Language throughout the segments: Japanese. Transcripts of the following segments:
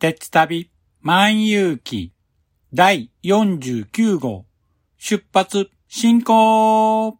鉄旅万有記第49号出発進行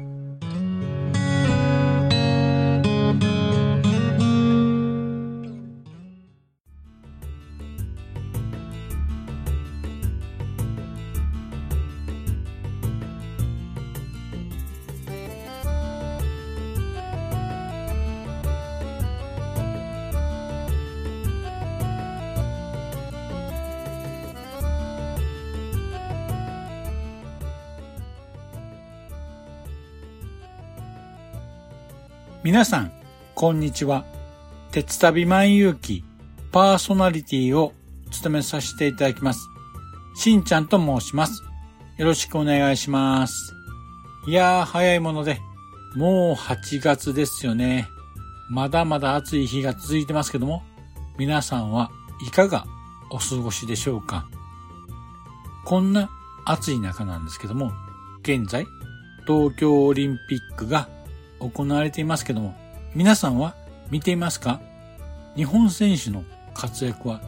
皆さん、こんにちは。鉄旅万有記パーソナリティを務めさせていただきます。しんちゃんと申します。よろしくお願いします。いやー、早いもので、もう8月ですよね。まだまだ暑い日が続いてますけども、皆さんはいかがお過ごしでしょうかこんな暑い中なんですけども、現在、東京オリンピックが行われていますけども、皆さんは見ていますか？日本選手の活躍は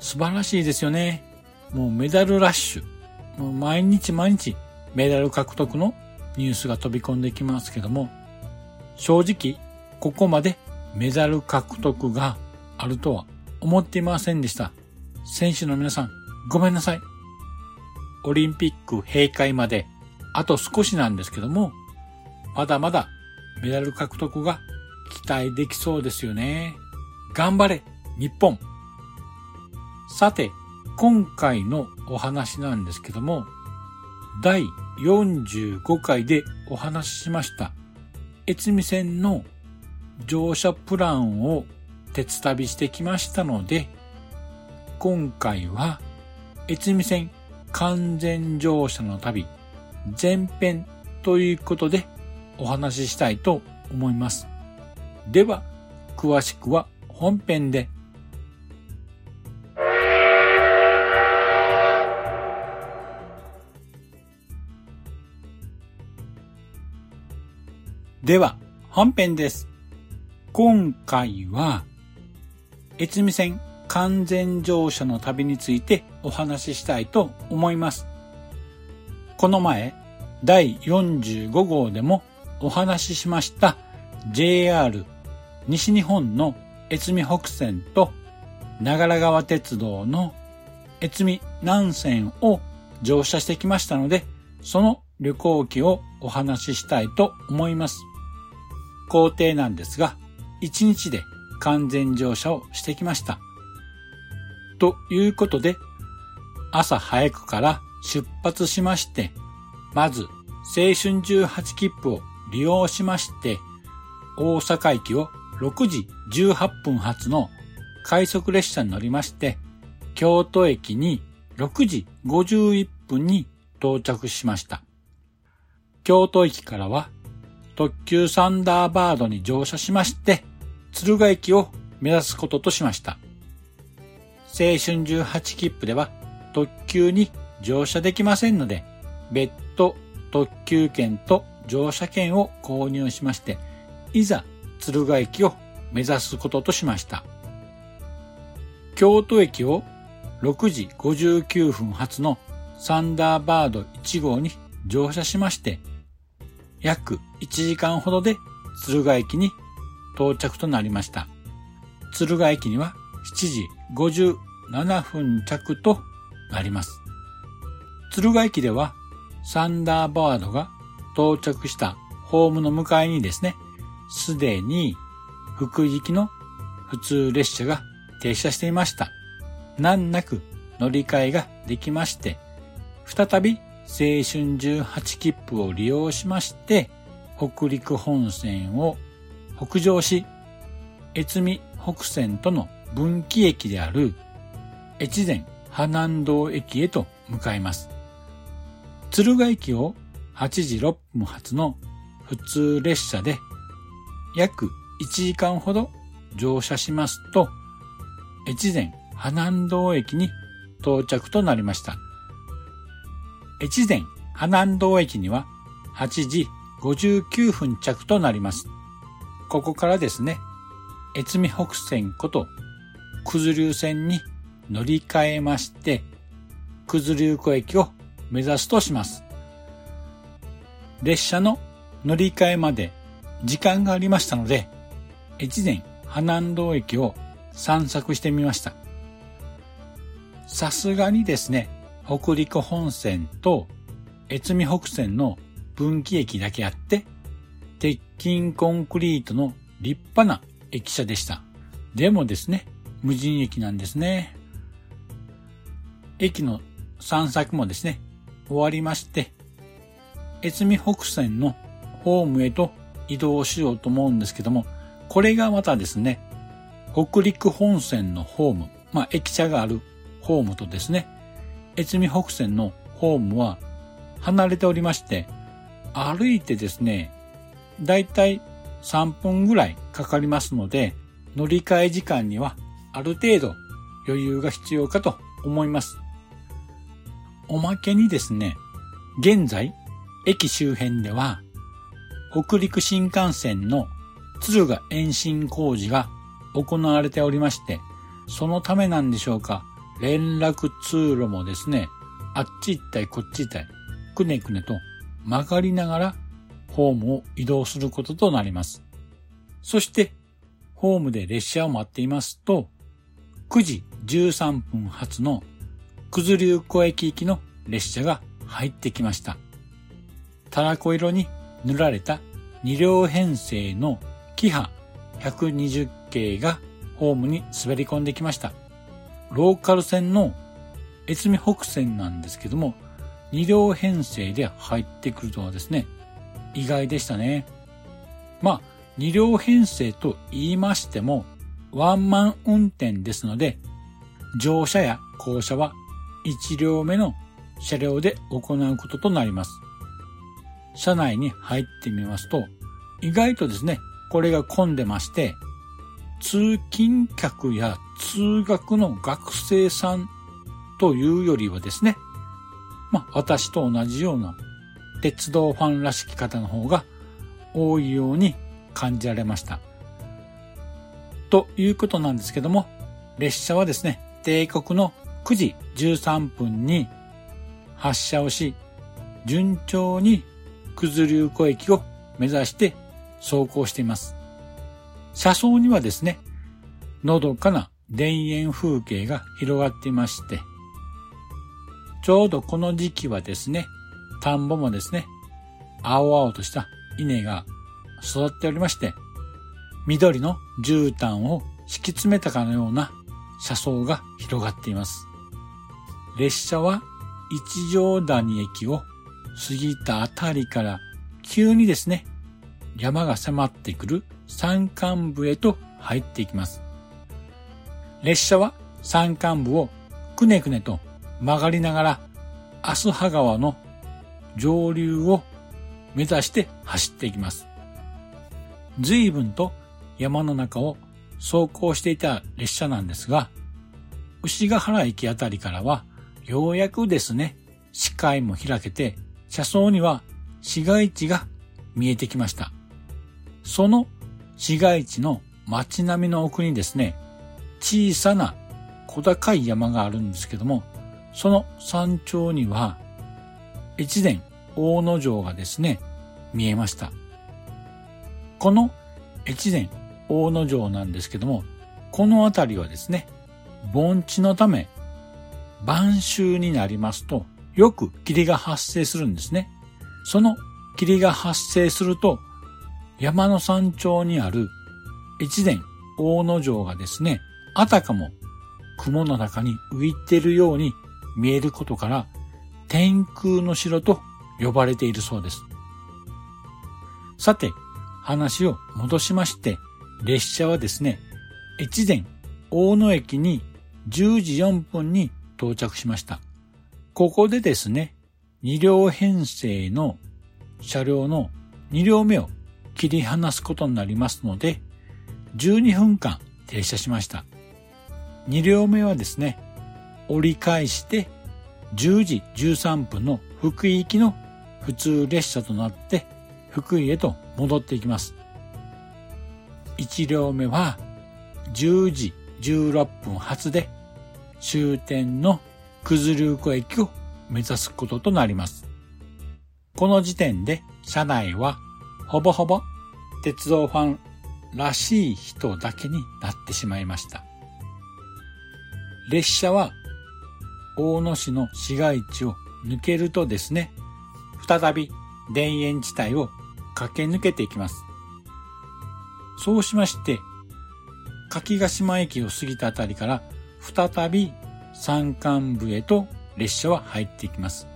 素晴らしいですよね。もうメダルラッシュ。もう毎日毎日メダル獲得のニュースが飛び込んできますけども、正直ここまでメダル獲得があるとは思っていませんでした。選手の皆さん、ごめんなさい。オリンピック閉会まであと少しなんですけども、まだまだメダル獲得が期待できそうですよね。頑張れ、日本。さて、今回のお話なんですけども、第45回でお話ししました、越美線の乗車プランを鉄旅してきましたので、今回は、越美線完全乗車の旅前編ということでお話ししたいと思います。では、詳しくは本編で。では、本編です。今回は、越美線完全乗車の旅についてお話ししたいと思います。この前、第45号でもお話ししました JR 西日本の越美北線と長良川鉄道の越美南線を乗車してきましたので、その旅行記をお話ししたいと思います。工程なんですが、1日で完全乗車をしてきました。ということで、朝早くから出発しまして、まず青春18切符を利用しまして、大阪駅を6時18分発の快速列車に乗りまして、京都駅に6時51分に到着しました。京都駅からは特急サンダーバードに乗車しまして、敦賀駅を目指すこととしました。青春18切符では特急に乗車できませんので、別途特急券と乗車券を購入しまして、いざ敦賀駅を目指すこととしました。京都駅を6時59分発のサンダーバード1号に乗車しまして、約1時間ほどで敦賀駅に到着となりました。敦賀駅には7時57分着となります。敦賀駅ではサンダーバードが到着したホームの向かいにですね、すでに福井行きの普通列車が停車していました。難なく乗り換えができまして、再び青春18切符を利用しまして、北陸本線を北上し、越美北線との分岐駅である越前波南道駅へと向かいます。敦賀駅を8時6分発の普通列車で約1時間ほど乗車しますと、越前波南道駅に到着となりました。越前波南道駅には8時59分着となります。ここからですね、越美北線こと九頭竜線に乗り換えまして、九頭竜湖駅を目指すとします。列車の乗り換えまで時間がありましたので、越前波南道駅を散策してみました。さすがにですね、北陸本線と越美北線の分岐駅だけあって、鉄筋コンクリートの立派な駅舎でした。でもですね、無人駅なんですね。駅の散策もですね、終わりまして、越美北線のホームへと移動しようと思うんですけども、これがまたですね、北陸本線のホーム、まあ駅舎があるホームとですね、越美北線のホームは離れておりまして、歩いてですね、だいたい3分ぐらいかかりますので、乗り換え時間にはある程度余裕が必要かと思います。おまけにですね、現在、駅周辺では、北陸新幹線の敦賀延伸工事が行われておりまして、そのためなんでしょうか、連絡通路もですね、あっち行ったりこっち行ったり、くねくねと曲がりながらホームを移動することとなります。そして、ホームで列車を待っていますと、9時13分発の九頭竜湖駅行きの列車が入ってきました。たらこ色に塗られた2両編成のキハ120系がホームに滑り込んできました。ローカル線の越美北線なんですけども、2両編成で入ってくるとはですね、意外でしたね。まあ、2両編成と言いましても、ワンマン運転ですので、乗車や降車は1両目の車両で行うこととなります。車内に入ってみますと、意外とですね、これが混んでまして、通勤客や通学の学生さんというよりはですね、まあ私と同じような鉄道ファンらしき方の方が多いように感じられました。ということなんですけども、列車はですね、帝国の9時13分に発車をし、順調に九頭竜湖駅を目指して走行しています。車窓にはですね、のどかな田園風景が広がっていまして、ちょうどこの時期はですね、田んぼもですね、青々とした稲が育っておりまして、緑の絨毯を敷き詰めたかのような車窓が広がっています。列車は一条谷駅を過ぎたあたりから急にですね、山が迫ってくる山間部へと入っていきます。列車は山間部をくねくねと曲がりながら、アスハ川の上流を目指して走っていきます。随分と山の中を走行していた列車なんですが、牛ヶ原駅あたりからは、ようやくですね、視界も開けて、車窓には市街地が見えてきました。その市街地の街並みの奥にですね、小さな小高い山があるんですけども、その山頂には、越前大野城がですね、見えました。この越前大野城なんですけども、この辺りはですね、盆地のため、晩秋になりますと、よく霧が発生するんですね。その霧が発生すると、山の山頂にある越前大野城がですね、あたかも雲の中に浮いているように見えることから、天空の城と呼ばれているそうです。さて、話を戻しまして、列車はですね、越前大野駅に10時4分に到着しました。ここでですね、2両編成の車両の2両目を切り離すことになりますので、12分間停車しました。2両目はですね、折り返して10時13分の福井行きの普通列車となって福井へと戻っていきます。1両目は10時16分発で終点の九頭竜湖駅を目指すこととなります。この時点で車内はほぼほぼ鉄道ファンらしい人だけになってしまいました。列車は大野市の市街地を抜けるとですね、再び田園地帯を駆け抜けていきます。そうしまして、柿ヶ島駅を過ぎたあたりから再び山間部へと列車は入っていきます。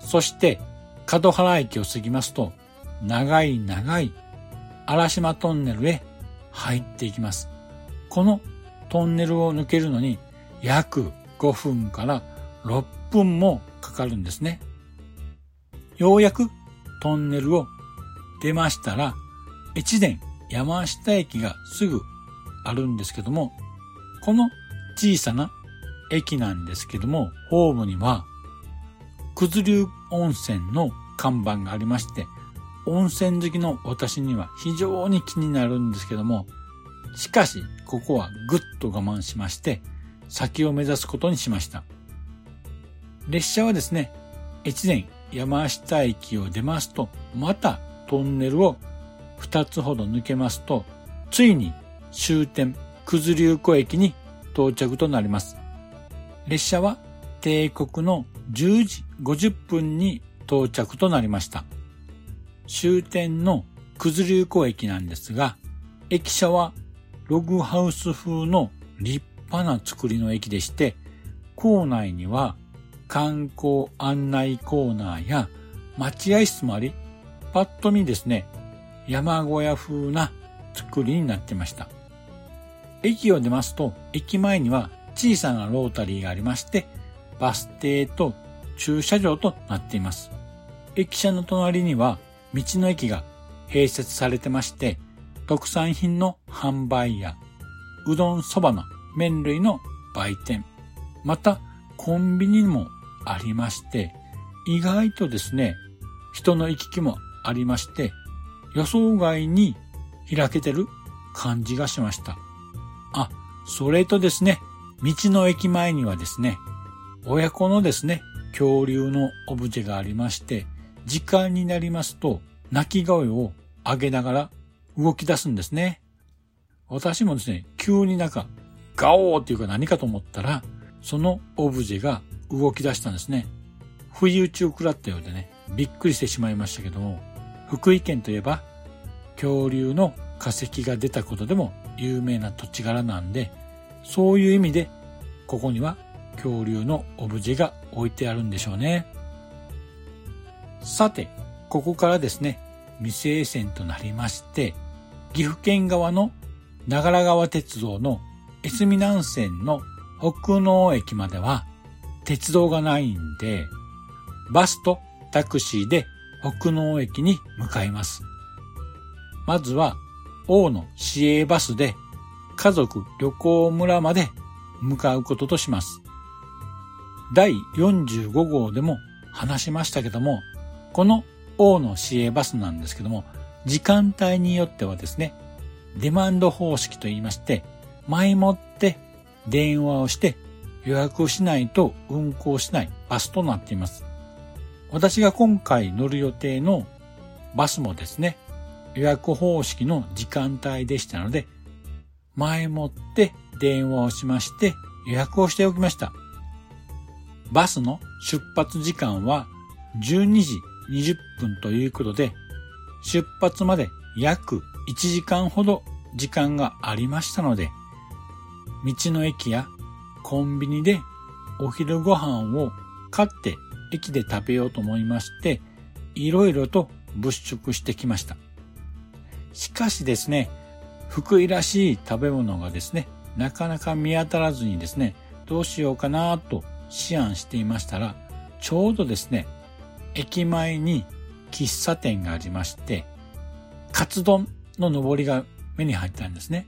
そして角原駅を過ぎますと長い長い荒島トンネルへ入っていきます。このトンネルを抜けるのに約5分から6分もかかるんですね。ようやくトンネルを出ましたら、越前山下駅がすぐあるんですけども、この小さな駅なんですけども、ホームには、九頭竜温泉の看板がありまして、温泉好きの私には非常に気になるんですけども、しかし、ここはぐっと我慢しまして、先を目指すことにしました。列車はですね、越前山下駅を出ますと、またトンネルを2つほど抜けますと、ついに終点九頭竜湖駅に到着となります。列車は帝国の10時50分に到着となりました。終点の九頭竜湖駅なんですが、駅舎はログハウス風の立派な作りの駅でして、構内には観光案内コーナーや待合室もあり、パッと見ですね、山小屋風な作りになってました。駅を出ますと、駅前には小さなロータリーがありまして、バス停と駐車場となっています。駅舎の隣には道の駅が併設されてまして、特産品の販売や、うどんそばの麺類の売店、またコンビニもありまして、意外とですね、人の行き来もありまして、予想外に開けてる感じがしました。あ、それとですね、道の駅前にはですね、親子のですね、恐竜のオブジェがありまして、時間になりますと、鳴き声を上げながら動き出すんですね。私もですね、急になんか、ガオーっていうか何かと思ったら、そのオブジェが動き出したんですね。不意打ちを食らったようでね、びっくりしてしまいましたけども、福井県といえば、恐竜の化石が出たことでも有名な土地柄なんで、そういう意味で、ここには恐竜のオブジェが置いてあるんでしょうね。さて、ここからですね、未成線となりまして、岐阜県側の長良川鉄道の越美南線の北濃駅までは鉄道がないんで、バスとタクシーで北濃駅に向かいます。まずは大野市営バスで家族旅行村まで向かうこととします。第45号でも話しましたけども、この大野市営バスなんですけども、時間帯によってはですね、デマンド方式と言いまして、前もって電話をして予約をしないと運行しないバスとなっています。私が今回乗る予定のバスもですね、予約方式の時間帯でしたので、前もって電話をしまして予約をしておきました。バスの出発時間は12時20分ということで、出発まで約1時間ほど時間がありましたので、道の駅やコンビニでお昼ご飯を買って駅で食べようと思いまして、いろいろと物色してきました。しかしですね、福井らしい食べ物がですね、なかなか見当たらずにですね、どうしようかなと思案していましたら、ちょうどですね、駅前に喫茶店がありまして、カツ丼の上りが目に入ったんですね。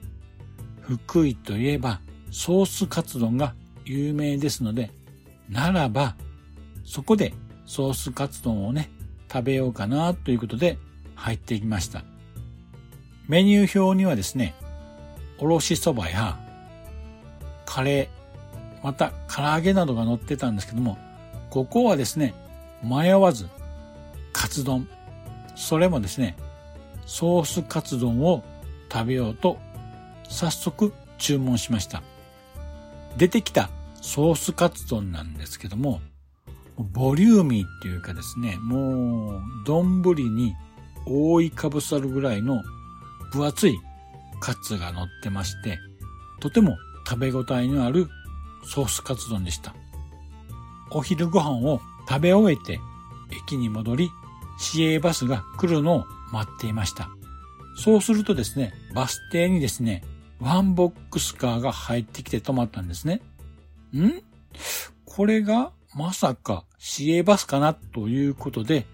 福井といえばソースカツ丼が有名ですので、ならば、そこでソースカツ丼をね、食べようかなということで入っていきました。メニュー表にはですね、おろしそばやカレー、また唐揚げなどが載ってたんですけども、ここはですね、迷わずカツ丼、それもですね、ソースカツ丼を食べようと早速注文しました。出てきたソースカツ丼なんですけども、ボリューミーっていうかですね、もう、丼に覆いかぶさるぐらいの分厚いカツが乗ってまして、とても食べ応えのあるソースカツ丼でした。お昼ご飯を食べ終えて駅に戻り、市営バスが来るのを待っていました。そうするとですね、バス停にですね、ワンボックスカーが入ってきて止まったんですね。ん？これがまさか市営バスかなということで、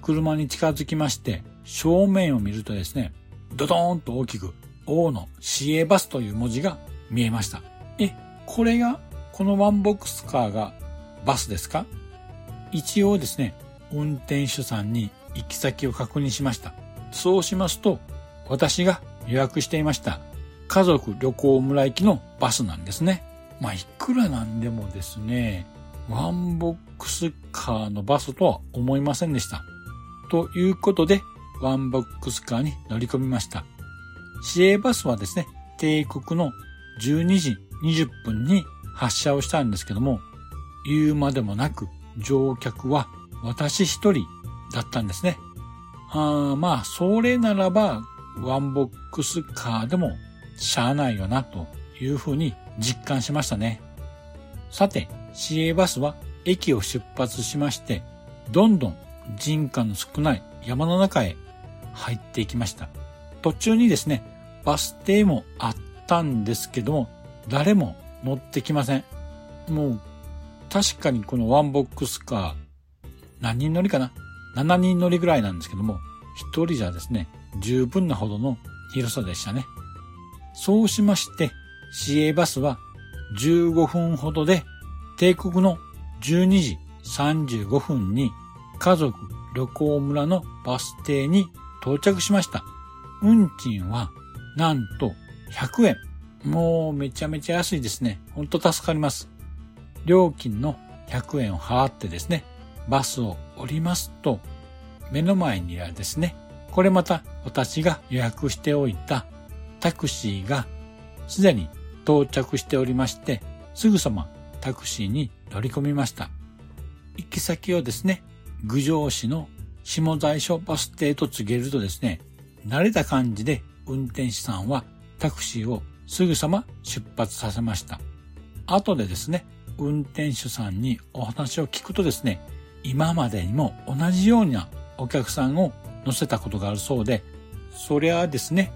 車に近づきまして、正面を見るとですね、ドドーンと大きく、大野市営バスという文字が見えました。え、これが、このワンボックスカーがバスですか？一応ですね、運転手さんに行き先を確認しました。そうしますと、私が予約していました家族旅行村行きのバスなんですね。まあ、いくらなんでもですね、ワンボックスカーのバスとは思いませんでした。ということで、ワンボックスカーに乗り込みました。市営バスはですね、定刻の12時20分に発車をしたんですけども、言うまでもなく乗客は私一人だったんですね。あまあ、それならば、ワンボックスカーでもしゃあないよなというふうに実感しましたね。さて、市営バスは駅を出発しまして、どんどん人家の少ない山の中へ入っていきました。途中にですね、バス停もあったんですけども、誰も乗ってきません。もう、確かにこのワンボックスカー、何人乗りかな ?7 人乗りぐらいなんですけども、1人じゃですね、十分なほどの広さでしたね。そうしまして、市営バスは15分ほどで帝国の12時35分に家族旅行村のバス停に到着しました。運賃はなんと100円。もうめちゃめちゃ安いですね。ほんと助かります。料金の100円を払ってですね、バスを降りますと、目の前にはですね、これまた私が予約しておいたタクシーがすでに到着しておりまして、すぐさまタクシーに乗り込みました。行き先をですね、郡上市の下西所バス停と告げるとですね、慣れた感じで運転手さんはタクシーをすぐさま出発させました。後でですね、運転手さんにお話を聞くとですね、今までにも同じようなお客さんを乗せたことがあるそうで、そりゃあですね、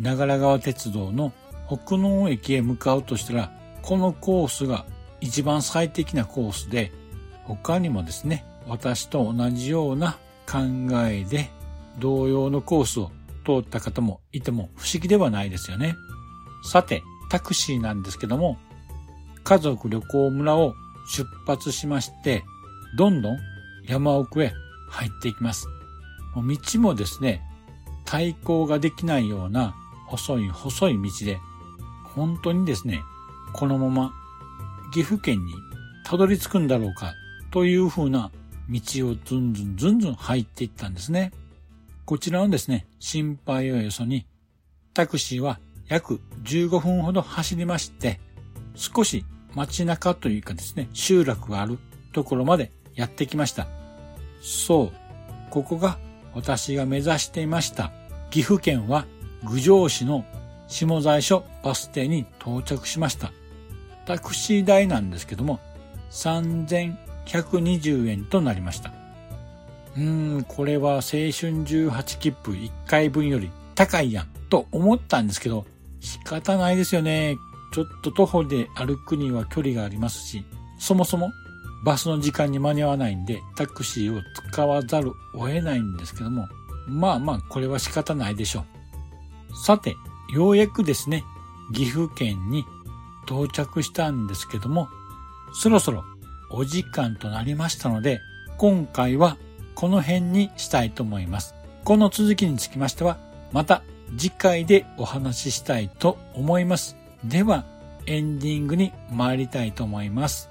長良川鉄道の北濃駅へ向かうとしたら、このコースが一番最適なコースで、他にもですね、私と同じような考えで同様のコースを通った方もいても不思議ではないですよね。さて、タクシーなんですけども、家族旅行村を出発しまして、どんどん山奥へ入っていきます。もう道もですね、対向ができないような細い細い道で、本当にですね、このまま岐阜県にたどり着くんだろうかというふうな道をずんずんずんずん入っていったんですね。こちらのですね、心配をよそに、タクシーは約15分ほど走りまして、少し街中というかですね、集落があるところまでやってきました。そう、ここが私が目指していました岐阜県は郡上市の下西署バス停に到着しました。タクシー代なんですけども、120円となりました。うーん、これは青春18切符1回分より高いやんと思ったんですけど、仕方ないですよね。ちょっと徒歩で歩くには距離がありますし、そもそもバスの時間に間に合わないんで、タクシーを使わざるを得ないんですけども、まあまあ、これは仕方ないでしょう。さて、ようやくですね、岐阜県に到着したんですけども、そろそろお時間となりましたので、今回はこの辺にしたいと思います。この続きにつきましては、また次回でお話ししたいと思います。では、エンディングに参りたいと思います。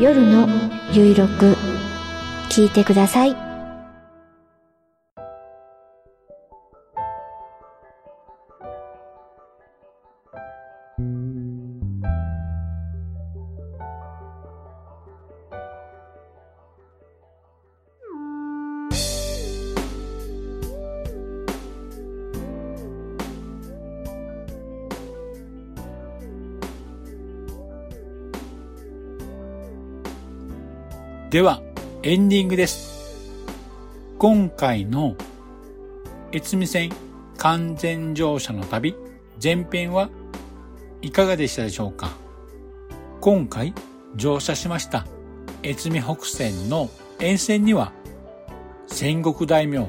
夜のゆいろく聞いてください。では、エンディングです。今回の越美線完全乗車の旅前編はいかがでしたでしょうか？今回乗車しました越美北線の沿線には戦国大名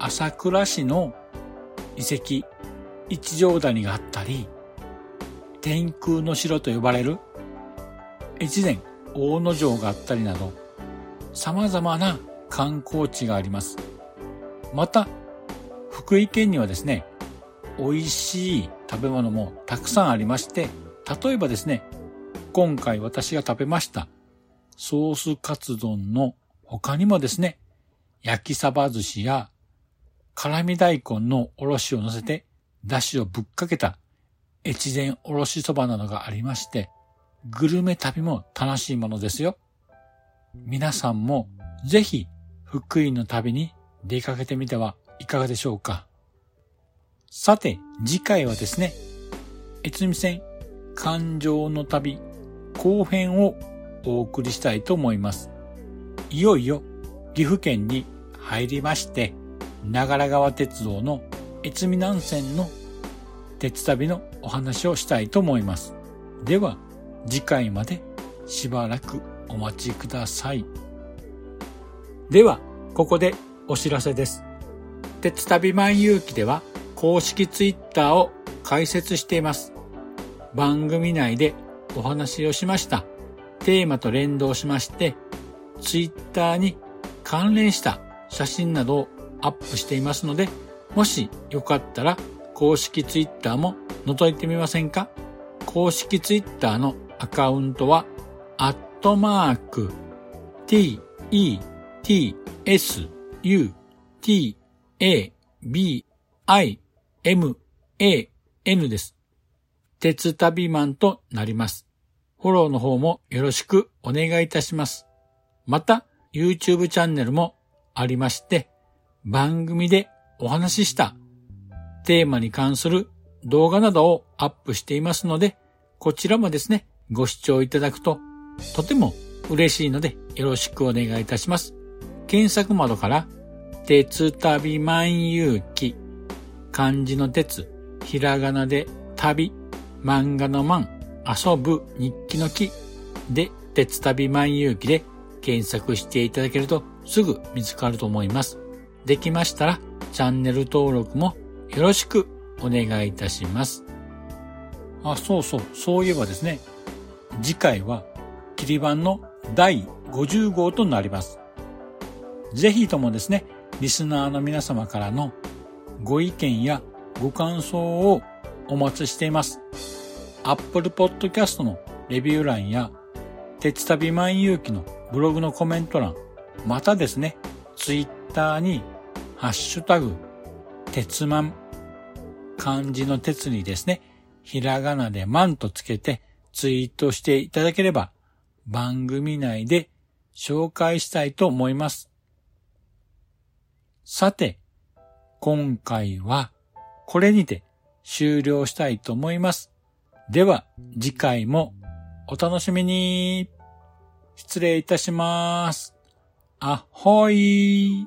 朝倉市の遺跡一条谷があったり天空の城と呼ばれる越前大野城があったりなど様々な観光地があります。また、福井県にはですね、美味しい食べ物もたくさんありまして、例えばですね、今回私が食べましたソースカツ丼の他にもですね、焼きサバ寿司や辛味大根のおろしを乗せて出汁をぶっかけた越前おろしそばなどがありまして、グルメ旅も楽しいものですよ。皆さんもぜひ福井の旅に出かけてみてはいかがでしょうか。さて、次回はですね、越美線環状の旅後編をお送りしたいと思います。いよいよ岐阜県に入りまして、長良川鉄道の越美南線の鉄旅のお話をしたいと思います。では、次回までしばらくお待ちください。では、ここでお知らせです。鉄旅万有記では公式ツイッターを開設しています。番組内でお話をしましたテーマと連動しまして、ツイッターに関連した写真などをアップしていますので、もしよかったら公式ツイッターも覗いてみませんか？公式ツイッターのアカウントは、アットマーク、t, e, t, s, u, t, a, b, i, m, a, n です。鉄旅マンとなります。フォローの方もよろしくお願いいたします。また、YouTube チャンネルもありまして、番組でお話ししたテーマに関する動画などをアップしていますので、こちらもですね、ご視聴いただくととても嬉しいのでよろしくお願いいたします。検索窓から、鉄旅万有記、漢字の鉄、ひらがなで旅、漫画の漫、遊ぶ日記の記で、鉄旅万有記で検索していただけるとすぐ見つかると思います。できましたら、チャンネル登録もよろしくお願いいたします。あ、そうそう、そういえばですね、次回は、切り板の第50号となります。ぜひともですね、リスナーの皆様からのご意見やご感想をお待ちしています。Apple Podcast のレビュー欄や、鉄旅万有記のブログのコメント欄、またですね、Twitter に、ハッシュタグ、鉄マン、漢字の鉄にですね、ひらがなでマンとつけてツイートしていただければ、番組内で紹介したいと思います。さて、今回はこれにて終了したいと思います。では、次回もお楽しみに。失礼いたします。あほい。